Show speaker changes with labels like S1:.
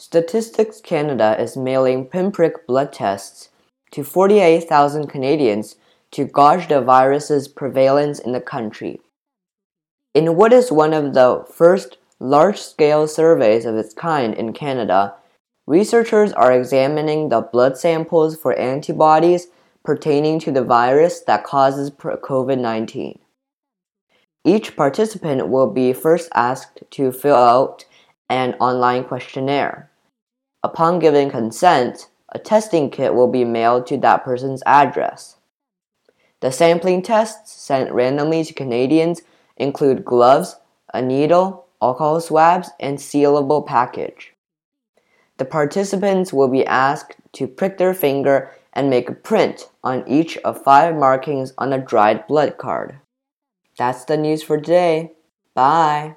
S1: Statistics Canada is mailing pinprick blood tests to 48,000 Canadians to gauge the virus's prevalence in the country. In what is one of the first large scale surveys of its kind in Canada, researchers are examining the blood samples for antibodies pertaining to the virus that causes COVID 19. Each participant will be first asked to fill out an online questionnaire. Upon giving consent, a testing kit will be mailed to that person's address. The sampling tests sent randomly to Canadians include gloves, a needle, alcohol swabs, and sealable package. The participants will be asked to prick their finger and make a print on each of five markings on a dried blood card. That's the news for today. Bye.